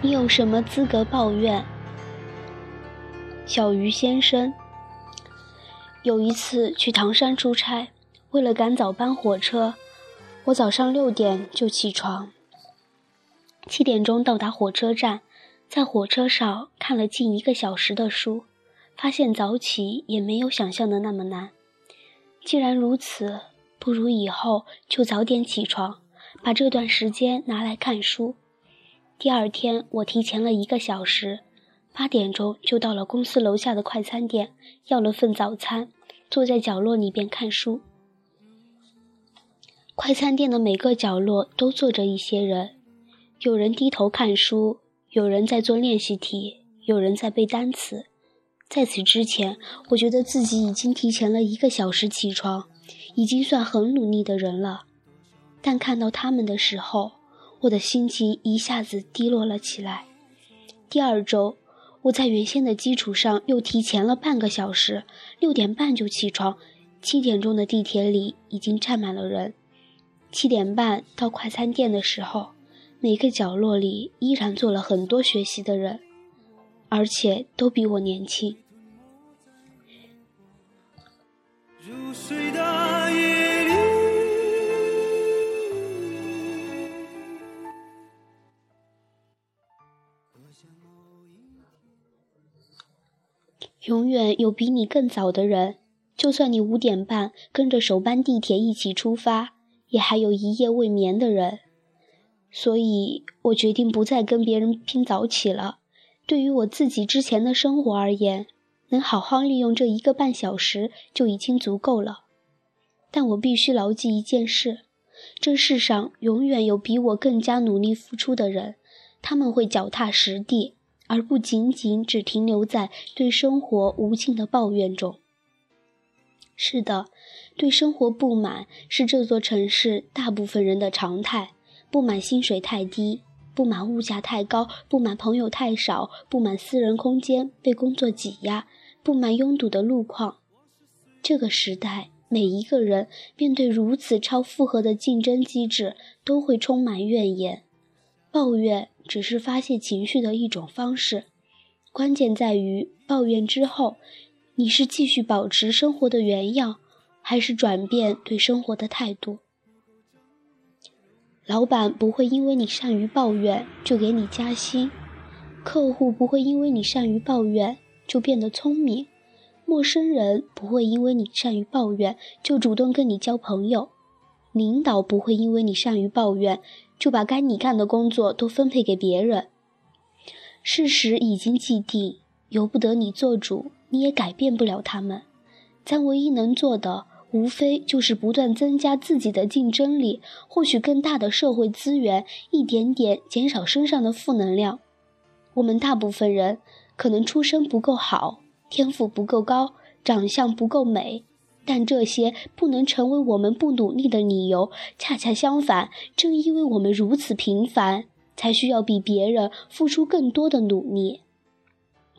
你有什么资格抱怨？小鱼先生，有一次去唐山出差，为了赶早班火车，我早上六点就起床，七点钟到达火车站，在火车上看了近一个小时的书，发现早起也没有想象的那么难。既然如此，不如以后就早点起床，把这段时间拿来看书。第二天，我提前了一个小时，八点钟就到了公司楼下的快餐店，要了份早餐，坐在角落里边看书。快餐店的每个角落都坐着一些人，有人低头看书，有人在做练习题，有人在背单词。在此之前，我觉得自己已经提前了一个小时起床，已经算很努力的人了。但看到他们的时候，我的心情一下子低落了起来。第二周，我在原先的基础上又提前了半个小时，六点半就起床。七点钟的地铁里已经站满了人。七点半到快餐店的时候，每个角落里依然坐了很多学习的人，而且都比我年轻。入睡的永远有比你更早的人，就算你五点半跟着首班地铁一起出发，也还有一夜未眠的人。所以我决定不再跟别人拼早起了。对于我自己之前的生活而言，能好好利用这一个半小时就已经足够了。但我必须牢记一件事：这世上永远有比我更加努力付出的人，他们会脚踏实地。而不仅仅只停留在对生活无尽的抱怨中。是的，对生活不满是这座城市大部分人的常态：不满薪水太低，不满物价太高，不满朋友太少，不满私人空间被工作挤压，不满拥堵的路况。这个时代，每一个人面对如此超负荷的竞争机制，都会充满怨言。抱怨只是发泄情绪的一种方式，关键在于抱怨之后，你是继续保持生活的原样，还是转变对生活的态度。老板不会因为你善于抱怨就给你加薪，客户不会因为你善于抱怨就变得聪明，陌生人不会因为你善于抱怨就主动跟你交朋友，领导不会因为你善于抱怨。就把该你干的工作都分配给别人。事实已经既定，由不得你做主，你也改变不了他们。咱唯一能做的，无非就是不断增加自己的竞争力，获取更大的社会资源，一点点减少身上的负能量。我们大部分人可能出身不够好，天赋不够高，长相不够美。但这些不能成为我们不努力的理由，恰恰相反，正因为我们如此平凡，才需要比别人付出更多的努力。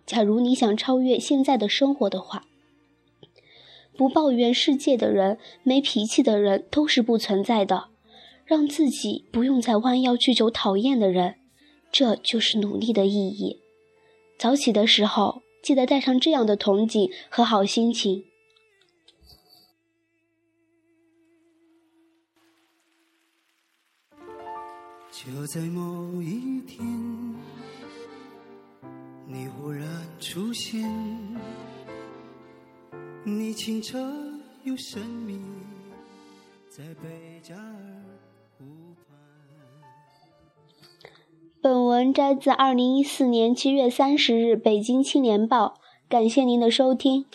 假如你想超越现在的生活的话，不抱怨世界的人，没脾气的人都是不存在的。让自己不用再弯腰去求讨厌的人，这就是努力的意义。早起的时候，记得带上这样的憧憬和好心情。就在某一天，你忽然出现，你清澈又神秘，在贝加尔湖畔。本文摘自二零一四年七月三十日《北京青年报》，感谢您的收听。